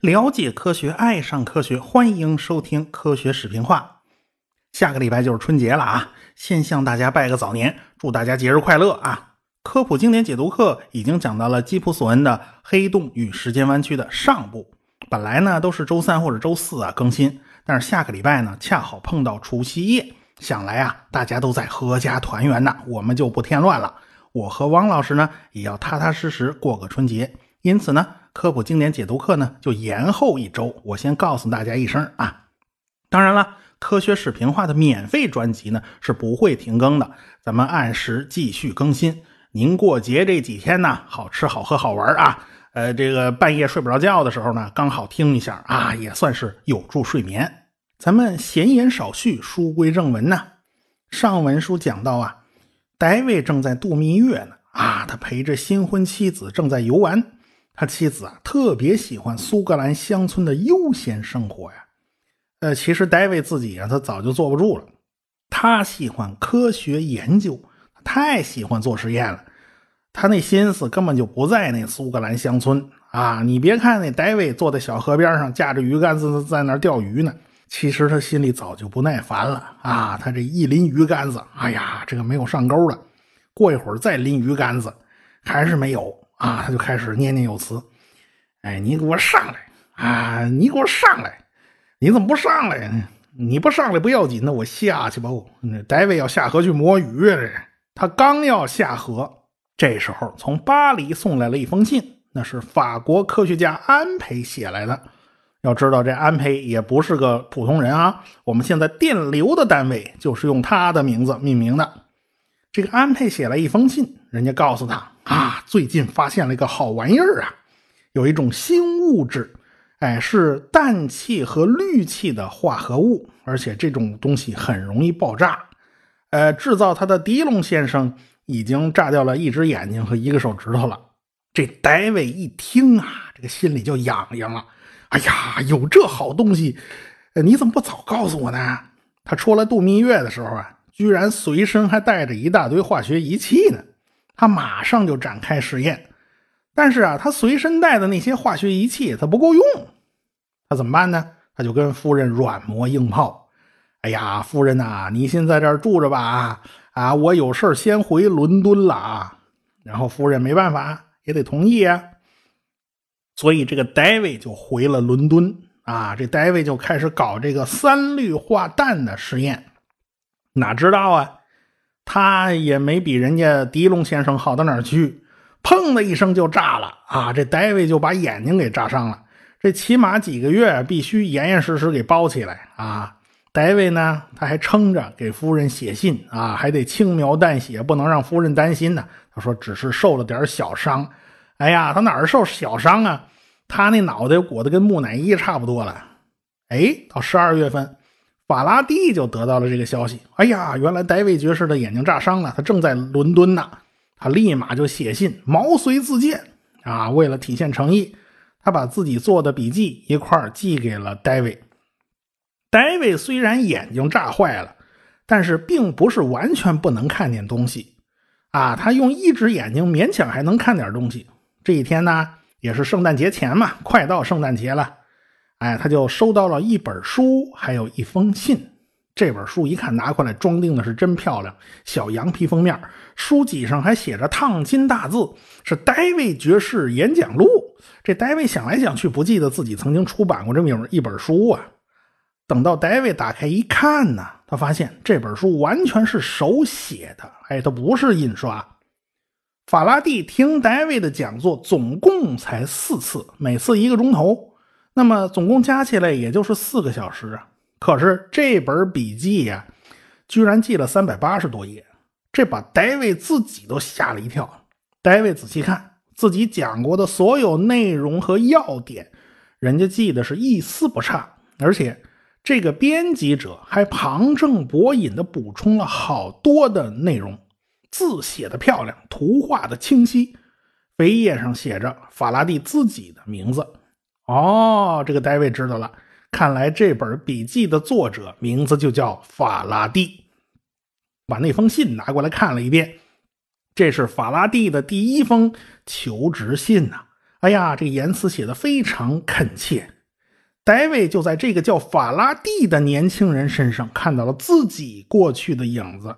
了解科学，爱上科学，欢迎收听《科学视频化》。下个礼拜就是春节了啊！先向大家拜个早年，祝大家节日快乐啊！科普经典解读课已经讲到了基普索恩的《黑洞与时间弯曲》的上部。本来呢都是周三或者周四啊更新，但是下个礼拜呢恰好碰到除夕夜，想来啊大家都在阖家团圆呢，我们就不添乱了。我和汪老师呢也要踏踏实实过个春节，因此呢。科普经典解读课呢，就延后一周。我先告诉大家一声啊，当然了，科学视频化的免费专辑呢是不会停更的，咱们按时继续更新。您过节这几天呢，好吃好喝好玩啊，呃，这个半夜睡不着觉的时候呢，刚好听一下啊，也算是有助睡眠。咱们闲言少叙，书归正文呢。上文书讲到啊，戴维正在度蜜月呢，啊，他陪着新婚妻子正在游玩。他妻子啊，特别喜欢苏格兰乡村的悠闲生活呀。呃，其实戴维自己啊，他早就坐不住了。他喜欢科学研究，太喜欢做实验了。他那心思根本就不在那苏格兰乡村啊。你别看那戴维坐在小河边上，架着鱼竿子在那钓鱼呢，其实他心里早就不耐烦了啊。他这一拎鱼竿子，哎呀，这个没有上钩了。过一会儿再拎鱼竿子，还是没有。啊，他就开始念念有词，哎，你给我上来啊！你给我上来！你怎么不上来呢？你不上来不要紧，那我下去吧。那戴维要下河去摸鱼！他刚要下河，这时候从巴黎送来了一封信，那是法国科学家安培写来的。要知道，这安培也不是个普通人啊！我们现在电流的单位就是用他的名字命名的。这个安培写了一封信，人家告诉他。啊，最近发现了一个好玩意儿啊，有一种新物质，哎，是氮气和氯气的化合物，而且这种东西很容易爆炸。呃，制造它的迪龙先生已经炸掉了一只眼睛和一个手指头了。这戴维一听啊，这个心里就痒痒了。哎呀，有这好东西，你怎么不早告诉我呢？他出来度蜜月的时候啊，居然随身还带着一大堆化学仪器呢。他马上就展开实验，但是啊，他随身带的那些化学仪器他不够用，他怎么办呢？他就跟夫人软磨硬泡。哎呀，夫人呐，你先在这儿住着吧，啊，我有事先回伦敦了啊。然后夫人没办法，也得同意啊。所以这个戴维就回了伦敦啊，这戴维就开始搞这个三氯化氮的实验。哪知道啊？他也没比人家狄龙先生好到哪儿去，砰的一声就炸了啊！这戴维就把眼睛给炸伤了。这起码几个月必须严严实实给包起来啊！戴维呢，他还撑着给夫人写信啊，还得轻描淡写，不能让夫人担心呢。他说只是受了点小伤。哎呀，他哪儿受小伤啊？他那脑袋裹得跟木乃伊差不多了。哎，到十二月份。法拉第就得到了这个消息。哎呀，原来戴维爵士的眼睛炸伤了，他正在伦敦呢。他立马就写信毛遂自荐啊，为了体现诚意，他把自己做的笔记一块寄给了戴维。戴维虽然眼睛炸坏了，但是并不是完全不能看见东西啊。他用一只眼睛勉强还能看点东西。这一天呢，也是圣诞节前嘛，快到圣诞节了。哎，他就收到了一本书，还有一封信。这本书一看拿过来，装订的是真漂亮，小羊皮封面，书脊上还写着烫金大字，是戴维爵士演讲录。这戴维想来想去，不记得自己曾经出版过这么一本书啊。等到戴维打开一看呢，他发现这本书完全是手写的，哎，它不是印刷。法拉第听戴维的讲座总共才四次，每次一个钟头。那么总共加起来也就是四个小时啊！可是这本笔记呀，居然记了三百八十多页，这把戴维自己都吓了一跳。戴维仔细看自己讲过的所有内容和要点，人家记得是一丝不差，而且这个编辑者还旁证博引的补充了好多的内容，字写的漂亮，图画的清晰，扉页上写着法拉第自己的名字。哦，这个戴维知道了。看来这本笔记的作者名字就叫法拉第。把那封信拿过来看了一遍，这是法拉第的第一封求职信呐！哎呀，这言辞写的非常恳切。戴维就在这个叫法拉第的年轻人身上看到了自己过去的影子。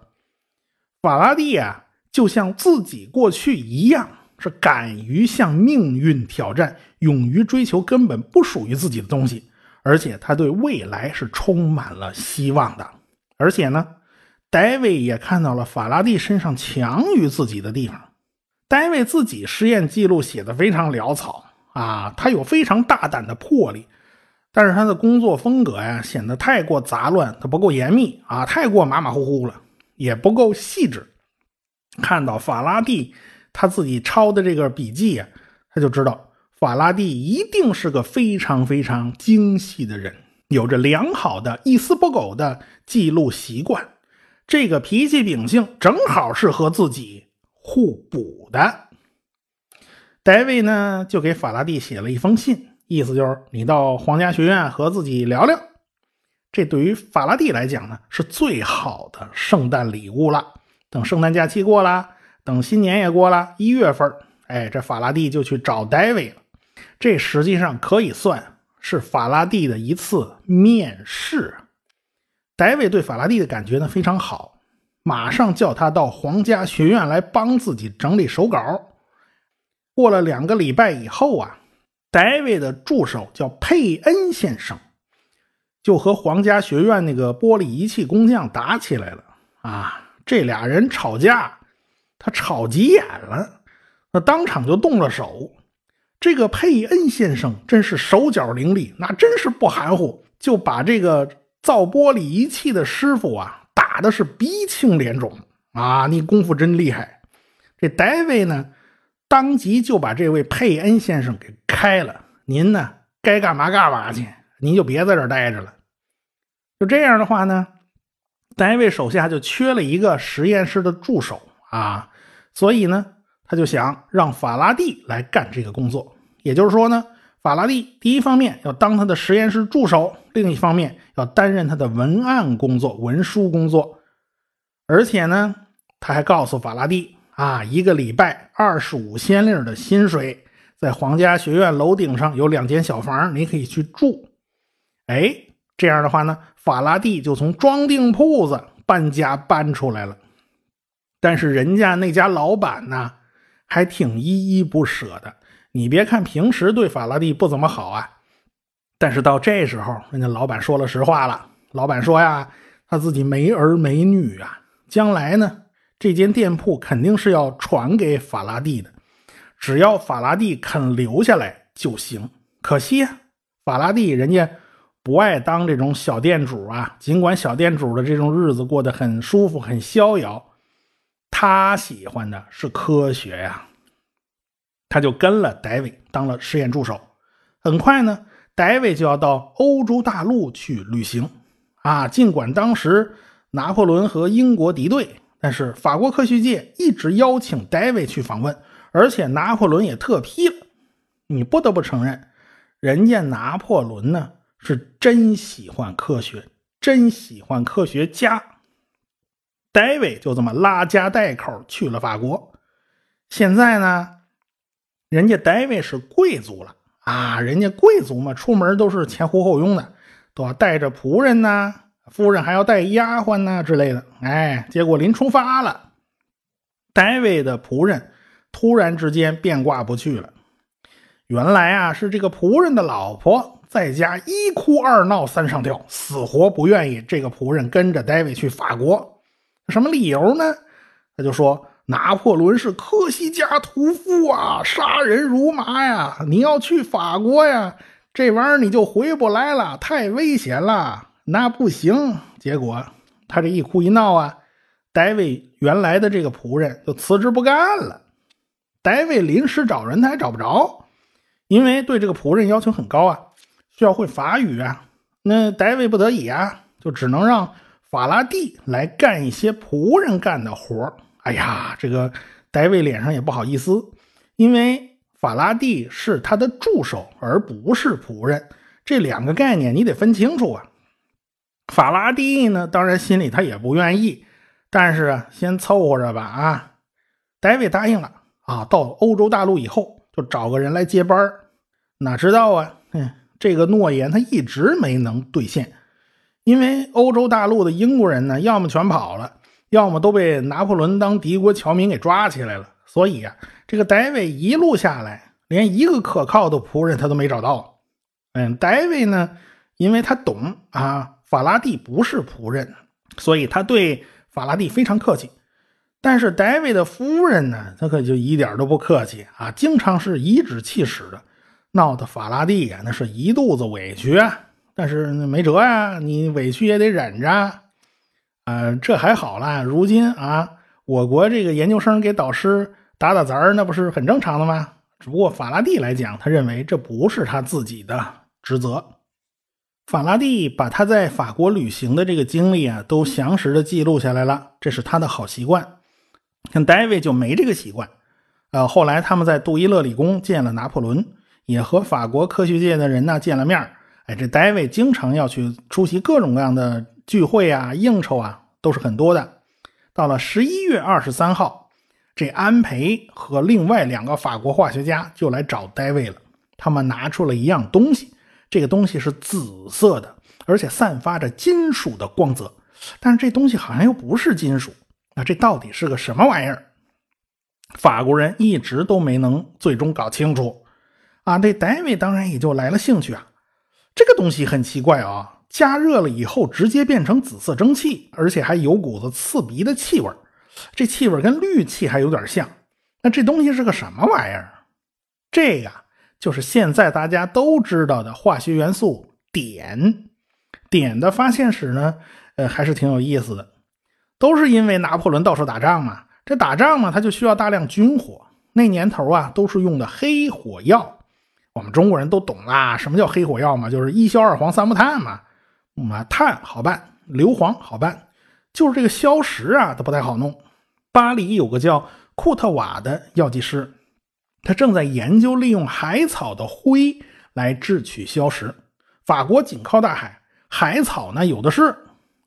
法拉第啊，就像自己过去一样，是敢于向命运挑战，勇于追求根本不属于自己的东西，而且他对未来是充满了希望的。而且呢。戴维也看到了法拉第身上强于自己的地方。戴维自己实验记录写的非常潦草啊，他有非常大胆的魄力，但是他的工作风格呀显得太过杂乱，他不够严密啊，太过马马虎虎了，也不够细致。看到法拉第他自己抄的这个笔记呀，他就知道法拉第一定是个非常非常精细的人，有着良好的一丝不苟的记录习惯。这个脾气秉性正好是和自己互补的。戴维呢，就给法拉第写了一封信，意思就是你到皇家学院和自己聊聊。这对于法拉第来讲呢，是最好的圣诞礼物了。等圣诞假期过了，等新年也过了，一月份，哎，这法拉第就去找戴维了。这实际上可以算是法拉第的一次面试。戴维对法拉第的感觉呢非常好，马上叫他到皇家学院来帮自己整理手稿。过了两个礼拜以后啊，戴维的助手叫佩恩先生，就和皇家学院那个玻璃仪器工匠打起来了啊！这俩人吵架，他吵急眼了，那当场就动了手。这个佩恩先生真是手脚伶俐，那真是不含糊，就把这个。造玻璃仪器的师傅啊，打的是鼻青脸肿啊！你功夫真厉害。这戴维呢，当即就把这位佩恩先生给开了。您呢，该干嘛干嘛去，您就别在这儿待着了。就这样的话呢，戴维手下就缺了一个实验室的助手啊，所以呢，他就想让法拉第来干这个工作。也就是说呢。法拉第第一方面要当他的实验室助手，另一方面要担任他的文案工作、文书工作。而且呢，他还告诉法拉第啊，一个礼拜二十五先令的薪水，在皇家学院楼顶上有两间小房，你可以去住。哎，这样的话呢，法拉第就从装订铺子搬家搬出来了。但是人家那家老板呢，还挺依依不舍的。你别看平时对法拉第不怎么好啊，但是到这时候，人家老板说了实话了。老板说呀，他自己没儿没女啊，将来呢，这间店铺肯定是要传给法拉第的，只要法拉第肯留下来就行。可惜啊，法拉第人家不爱当这种小店主啊，尽管小店主的这种日子过得很舒服、很逍遥，他喜欢的是科学呀。他就跟了戴维当了实验助手。很快呢，戴维就要到欧洲大陆去旅行啊。尽管当时拿破仑和英国敌对，但是法国科学界一直邀请戴维去访问，而且拿破仑也特批了。你不得不承认，人家拿破仑呢是真喜欢科学，真喜欢科学家。戴维就这么拉家带口去了法国。现在呢？人家戴维是贵族了啊！人家贵族嘛，出门都是前呼后拥的，都要带着仆人呐，夫人还要带丫鬟呐之类的。哎，结果临出发了，戴维的仆人突然之间变卦不去了。原来啊，是这个仆人的老婆在家一哭二闹三上吊，死活不愿意这个仆人跟着戴维去法国。什么理由呢？他就说。拿破仑是科西嘉屠夫啊，杀人如麻呀！你要去法国呀，这玩意儿你就回不来了，太危险了，那不行。结果他这一哭一闹啊，，David 原来的这个仆人就辞职不干了。David 临时找人他还找不着，因为对这个仆人要求很高啊，需要会法语啊。那戴维不得已啊，就只能让法拉第来干一些仆人干的活哎呀，这个戴维脸上也不好意思，因为法拉第是他的助手，而不是仆人，这两个概念你得分清楚啊。法拉第呢，当然心里他也不愿意，但是，先凑合着吧啊。戴维答应了啊，到欧洲大陆以后就找个人来接班哪知道啊，哼，这个诺言他一直没能兑现，因为欧洲大陆的英国人呢，要么全跑了，要么都被拿破仑当敌国侨民给抓起来了。所以啊，这个戴维一路下来，连一个可靠的仆人他都没找到。嗯，戴维呢，因为他懂啊，法拉第不是仆人，所以他对法拉第非常客气。但是戴维的夫人呢，他可就一点都不客气啊，经常是颐指气使的，闹得法拉第呀那是一肚子委屈。但是没辙呀，你委屈也得忍着。啊，这还好啦，如今啊，我国这个研究生给导师。打打杂儿那不是很正常的吗？只不过法拉第来讲，他认为这不是他自己的职责。法拉第把他在法国旅行的这个经历啊，都详实的记录下来了，这是他的好习惯。像戴维就没这个习惯。呃，后来他们在杜伊勒理工见了拿破仑，也和法国科学界的人呢见了面哎，这戴维经常要去出席各种各样的聚会啊、应酬啊，都是很多的。到了十一月二十三号。这安培和另外两个法国化学家就来找戴维了。他们拿出了一样东西，这个东西是紫色的，而且散发着金属的光泽。但是这东西好像又不是金属，那这到底是个什么玩意儿？法国人一直都没能最终搞清楚。啊，这戴维当然也就来了兴趣啊。这个东西很奇怪啊，加热了以后直接变成紫色蒸汽，而且还有股子刺鼻的气味这气味跟氯气还有点像，那这东西是个什么玩意儿？这个就是现在大家都知道的化学元素碘。碘的发现史呢，呃，还是挺有意思的。都是因为拿破仑到处打仗嘛，这打仗嘛，他就需要大量军火。那年头啊，都是用的黑火药。我们中国人都懂啦，什么叫黑火药嘛？就是一硝二黄三木炭嘛。啊，碳好办，硫磺好办。就是这个硝石啊，它不太好弄。巴黎有个叫库特瓦的药剂师，他正在研究利用海草的灰来制取硝石。法国紧靠大海，海草呢有的是。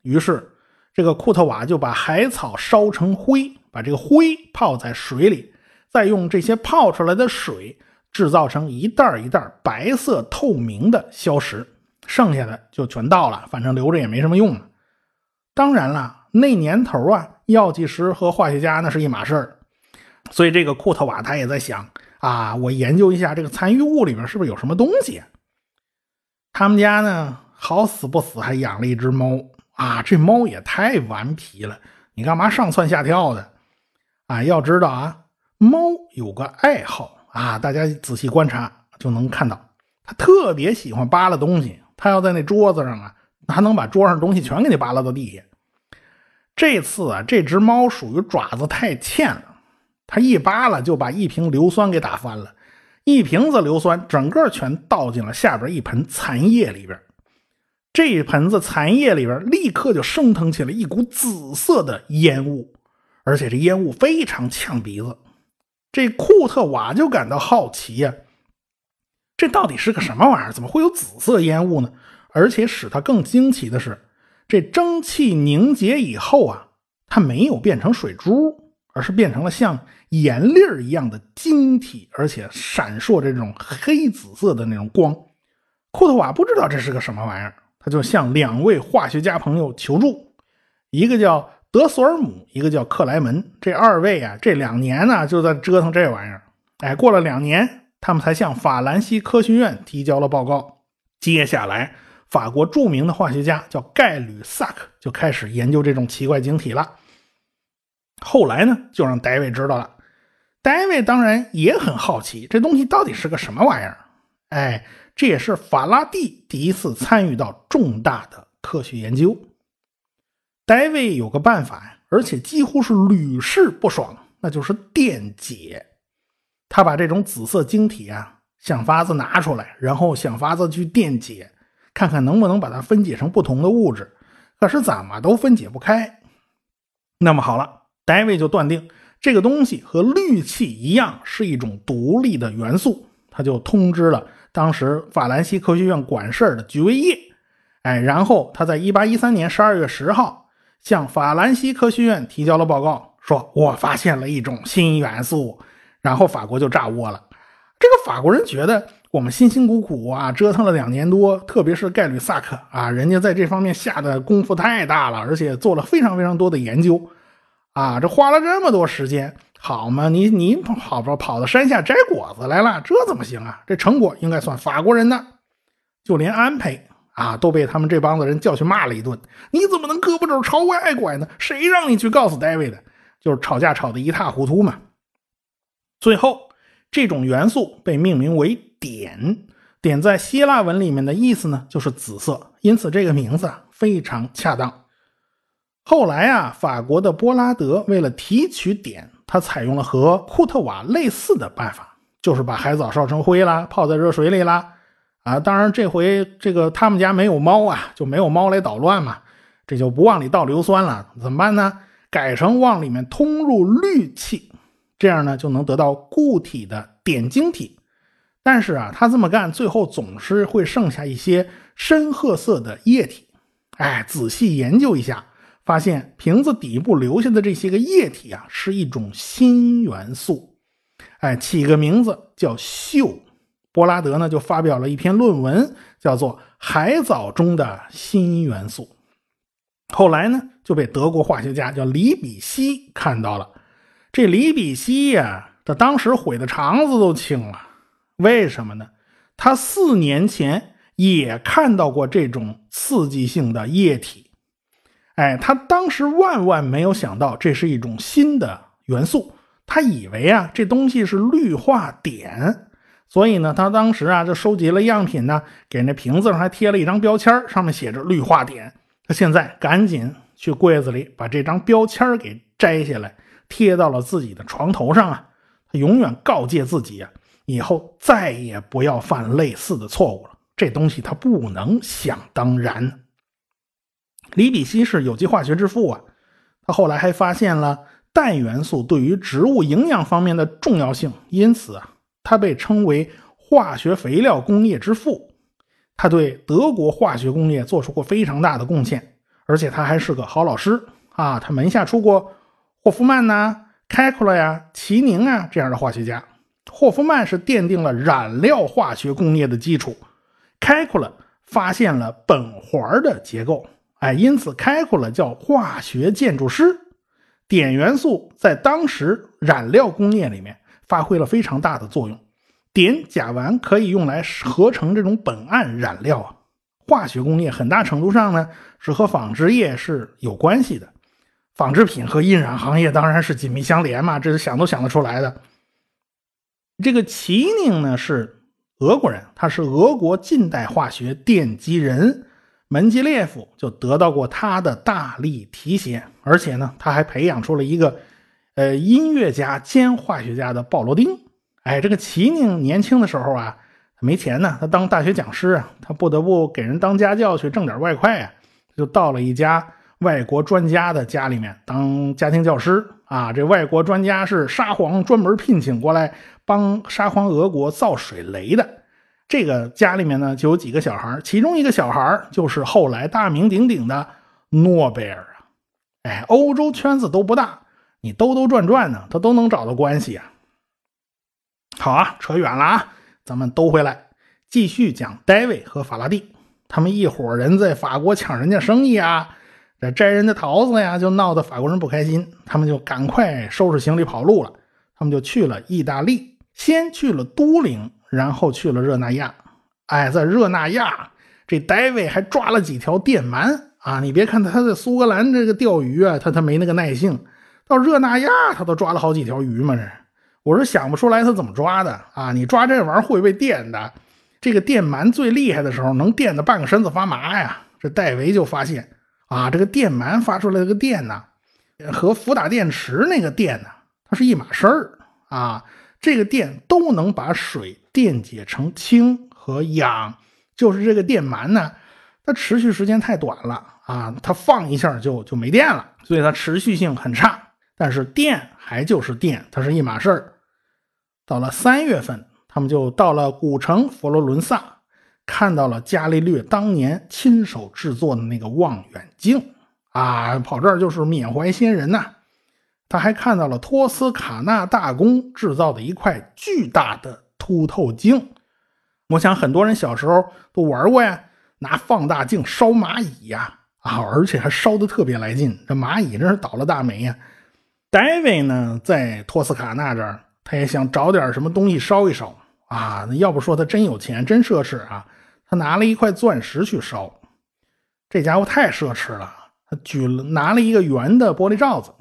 于是，这个库特瓦就把海草烧成灰，把这个灰泡在水里，再用这些泡出来的水制造成一袋一袋白色透明的硝石，剩下的就全倒了，反正留着也没什么用了。当然了，那年头啊，药剂师和化学家那是一码事儿，所以这个库特瓦他也在想啊，我研究一下这个残余物里面是不是有什么东西。他们家呢，好死不死还养了一只猫啊，这猫也太顽皮了，你干嘛上蹿下跳的？啊，要知道啊，猫有个爱好啊，大家仔细观察就能看到，它特别喜欢扒拉东西，它要在那桌子上啊。他能把桌上东西全给你扒拉到地下。这次啊，这只猫属于爪子太欠了，它一扒拉就把一瓶硫酸给打翻了，一瓶子硫酸整个全倒进了下边一盆残叶里边。这一盆子残叶里边立刻就升腾起了一股紫色的烟雾，而且这烟雾非常呛鼻子。这库特瓦就感到好奇呀，这到底是个什么玩意儿？怎么会有紫色烟雾呢？而且使他更惊奇的是，这蒸汽凝结以后啊，它没有变成水珠，而是变成了像盐粒儿一样的晶体，而且闪烁着这种黑紫色的那种光。库特瓦不知道这是个什么玩意儿，他就向两位化学家朋友求助，一个叫德索尔姆，一个叫克莱门。这二位啊，这两年呢就在折腾这玩意儿。哎，过了两年，他们才向法兰西科学院提交了报告。接下来。法国著名的化学家叫盖吕萨克，就开始研究这种奇怪晶体了。后来呢，就让戴维知道了。戴维当然也很好奇，这东西到底是个什么玩意儿？哎，这也是法拉第第一次参与到重大的科学研究。戴维有个办法，而且几乎是屡试不爽，那就是电解。他把这种紫色晶体啊，想法子拿出来，然后想法子去电解。看看能不能把它分解成不同的物质，可是怎么都分解不开。那么好了，戴维就断定这个东西和氯气一样是一种独立的元素，他就通知了当时法兰西科学院管事的居维叶，哎，然后他在一八一三年十二月十号向法兰西科学院提交了报告，说我发现了一种新元素，然后法国就炸窝了。这个法国人觉得我们辛辛苦苦啊折腾了两年多，特别是盖吕萨克啊，人家在这方面下的功夫太大了，而且做了非常非常多的研究啊，这花了这么多时间，好嘛，你你跑跑跑到山下摘果子来了，这怎么行啊？这成果应该算法国人的，就连安培。啊，都被他们这帮子人叫去骂了一顿。你怎么能胳膊肘朝外拐呢？谁让你去告诉戴维的？就是吵架吵得一塌糊涂嘛。最后，这种元素被命名为碘。碘在希腊文里面的意思呢，就是紫色，因此这个名字啊非常恰当。后来啊，法国的波拉德为了提取碘，他采用了和库特瓦类似的办法，就是把海藻烧成灰啦，泡在热水里啦。啊，当然这回这个他们家没有猫啊，就没有猫来捣乱嘛，这就不往里倒硫酸了，怎么办呢？改成往里面通入氯气，这样呢就能得到固体的碘晶体。但是啊，他这么干，最后总是会剩下一些深褐色的液体。哎，仔细研究一下，发现瓶子底部留下的这些个液体啊，是一种新元素。哎，起个名字叫溴。波拉德呢就发表了一篇论文，叫做《海藻中的新元素》。后来呢就被德国化学家叫李比希看到了。这李比希呀，他当时悔的肠子都青了。为什么呢？他四年前也看到过这种刺激性的液体。哎，他当时万万没有想到这是一种新的元素，他以为啊这东西是氯化碘。所以呢，他当时啊就收集了样品呢，给那瓶子上还贴了一张标签，上面写着氯化碘。他现在赶紧去柜子里把这张标签给摘下来，贴到了自己的床头上啊。他永远告诫自己啊，以后再也不要犯类似的错误了。这东西他不能想当然。李比希是有机化学之父啊，他后来还发现了氮元素对于植物营养方面的重要性，因此啊。他被称为化学肥料工业之父，他对德国化学工业做出过非常大的贡献，而且他还是个好老师啊！他门下出过霍夫曼呐、开库勒呀、齐宁啊这样的化学家。霍夫曼是奠定了染料化学工业的基础，开库勒发现了苯环的结构，哎，因此开库勒叫化学建筑师。碘元素在当时染料工业里面。发挥了非常大的作用，碘甲烷可以用来合成这种苯胺染料啊。化学工业很大程度上呢是和纺织业是有关系的，纺织品和印染行业当然是紧密相连嘛，这是想都想得出来的。这个齐宁呢是俄国人，他是俄国近代化学奠基人，门捷列夫就得到过他的大力提携，而且呢他还培养出了一个。呃，音乐家兼化学家的鲍罗丁，哎，这个齐宁年轻的时候啊，没钱呢，他当大学讲师啊，他不得不给人当家教去挣点外快啊，就到了一家外国专家的家里面当家庭教师啊。这外国专家是沙皇专门聘请过来帮沙皇俄国造水雷的。这个家里面呢，就有几个小孩，其中一个小孩就是后来大名鼎鼎的诺贝尔啊。哎，欧洲圈子都不大。你兜兜转转呢，他都能找到关系啊。好啊，扯远了啊，咱们兜回来，继续讲戴维和法拉第他们一伙人在法国抢人家生意啊，这摘人家桃子呀，就闹得法国人不开心，他们就赶快收拾行李跑路了。他们就去了意大利，先去了都灵，然后去了热那亚。哎，在热那亚，这戴维还抓了几条电鳗啊！你别看他在苏格兰这个钓鱼啊，他他没那个耐性。到热那亚，他都抓了好几条鱼嘛？这我是想不出来他怎么抓的啊！你抓这玩意儿会被电的，这个电鳗最厉害的时候能电的半个身子发麻呀！这戴维就发现啊，这个电鳗发出来的个电呢，和福打电池那个电呢，它是一码事儿啊！这个电都能把水电解成氢和氧，就是这个电鳗呢，它持续时间太短了啊，它放一下就就没电了，所以它持续性很差。但是电还就是电，它是一码事儿。到了三月份，他们就到了古城佛罗伦萨，看到了伽利略当年亲手制作的那个望远镜啊，跑这儿就是缅怀先人呐。他还看到了托斯卡纳大公制造的一块巨大的凸透镜。我想很多人小时候都玩过呀，拿放大镜烧蚂蚁呀，啊，而且还烧的特别来劲。这蚂蚁真是倒了大霉呀。维呢，在托斯卡纳这儿，他也想找点什么东西烧一烧啊。要不说他真有钱，真奢侈啊。他拿了一块钻石去烧，这家伙太奢侈了。他举了拿了一个圆的玻璃罩子。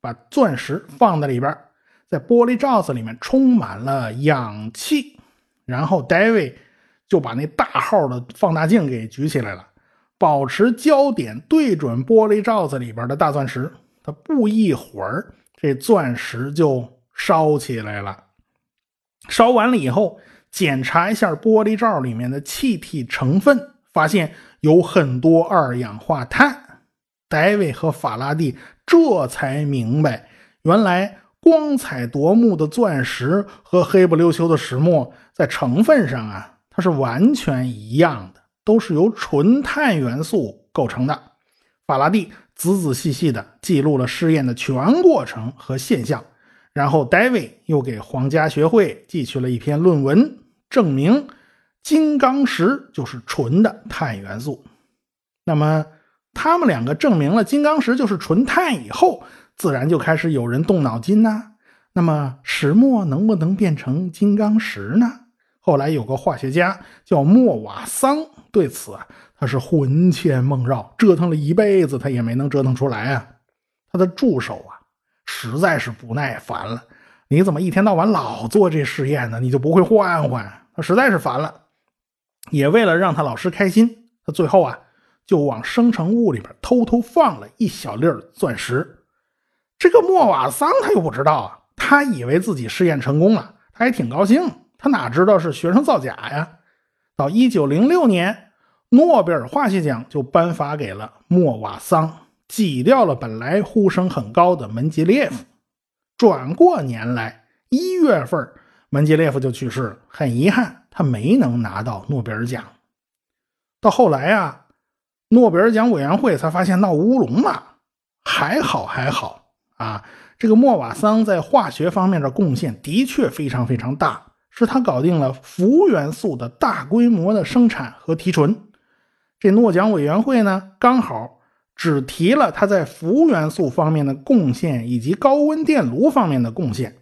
把钻石放在里边，在玻璃罩子里面充满了氧气，然后戴维就把那大号的放大镜给举起来了，保持焦点对准玻璃罩子里边的大钻石。他不一会儿，这钻石就烧起来了。烧完了以后，检查一下玻璃罩里面的气体成分，发现有很多二氧化碳。戴维和法拉第这才明白，原来光彩夺目的钻石和黑不溜秋的石墨在成分上啊，它是完全一样的，都是由纯碳元素构成的。法拉第仔仔细细地记录了试验的全过程和现象，然后戴维又给皇家学会寄去了一篇论文，证明金刚石就是纯的碳元素。那么。他们两个证明了金刚石就是纯碳以后，自然就开始有人动脑筋呐。那么石墨能不能变成金刚石呢？后来有个化学家叫莫瓦桑，对此啊他是魂牵梦绕，折腾了一辈子，他也没能折腾出来啊。他的助手啊实在是不耐烦了，你怎么一天到晚老做这试验呢？你就不会换换？他实在是烦了，也为了让他老师开心，他最后啊。就往生成物里边偷偷放了一小粒钻石，这个莫瓦桑他又不知道啊，他以为自己试验成功了，他还挺高兴，他哪知道是学生造假呀？到一九零六年，诺贝尔化学奖就颁发给了莫瓦桑，挤掉了本来呼声很高的门捷列夫。转过年来，一月份，门捷列夫就去世了，很遗憾，他没能拿到诺贝尔奖。到后来啊。诺贝尔奖委员会才发现闹乌龙了，还好还好啊！这个莫瓦桑在化学方面的贡献的确非常非常大，是他搞定了氟元素的大规模的生产和提纯。这诺奖委员会呢，刚好只提了他在氟元素方面的贡献以及高温电炉方面的贡献。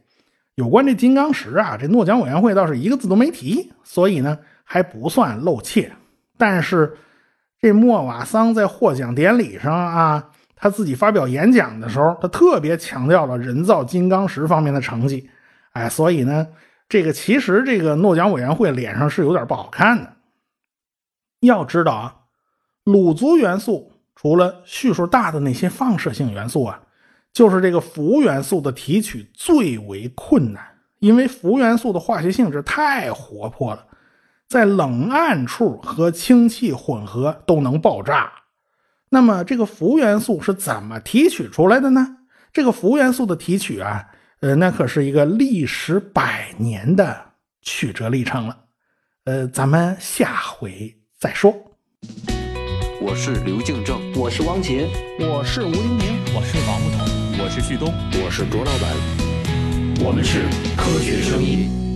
有关这金刚石啊，这诺奖委员会倒是一个字都没提，所以呢还不算露怯。但是。这莫瓦桑在获奖典礼上啊，他自己发表演讲的时候，他特别强调了人造金刚石方面的成绩。哎，所以呢，这个其实这个诺奖委员会脸上是有点不好看的。要知道啊，卤族元素除了序数大的那些放射性元素啊，就是这个氟元素的提取最为困难，因为氟元素的化学性质太活泼了。在冷暗处和氢气混合都能爆炸。那么这个氟元素是怎么提取出来的呢？这个氟元素的提取啊，呃，那可是一个历时百年的曲折历程了。呃，咱们下回再说。我是刘敬正，我是汪杰，我是吴黎明，我是王木头，我是旭东，我是卓老板，我们是科学声音。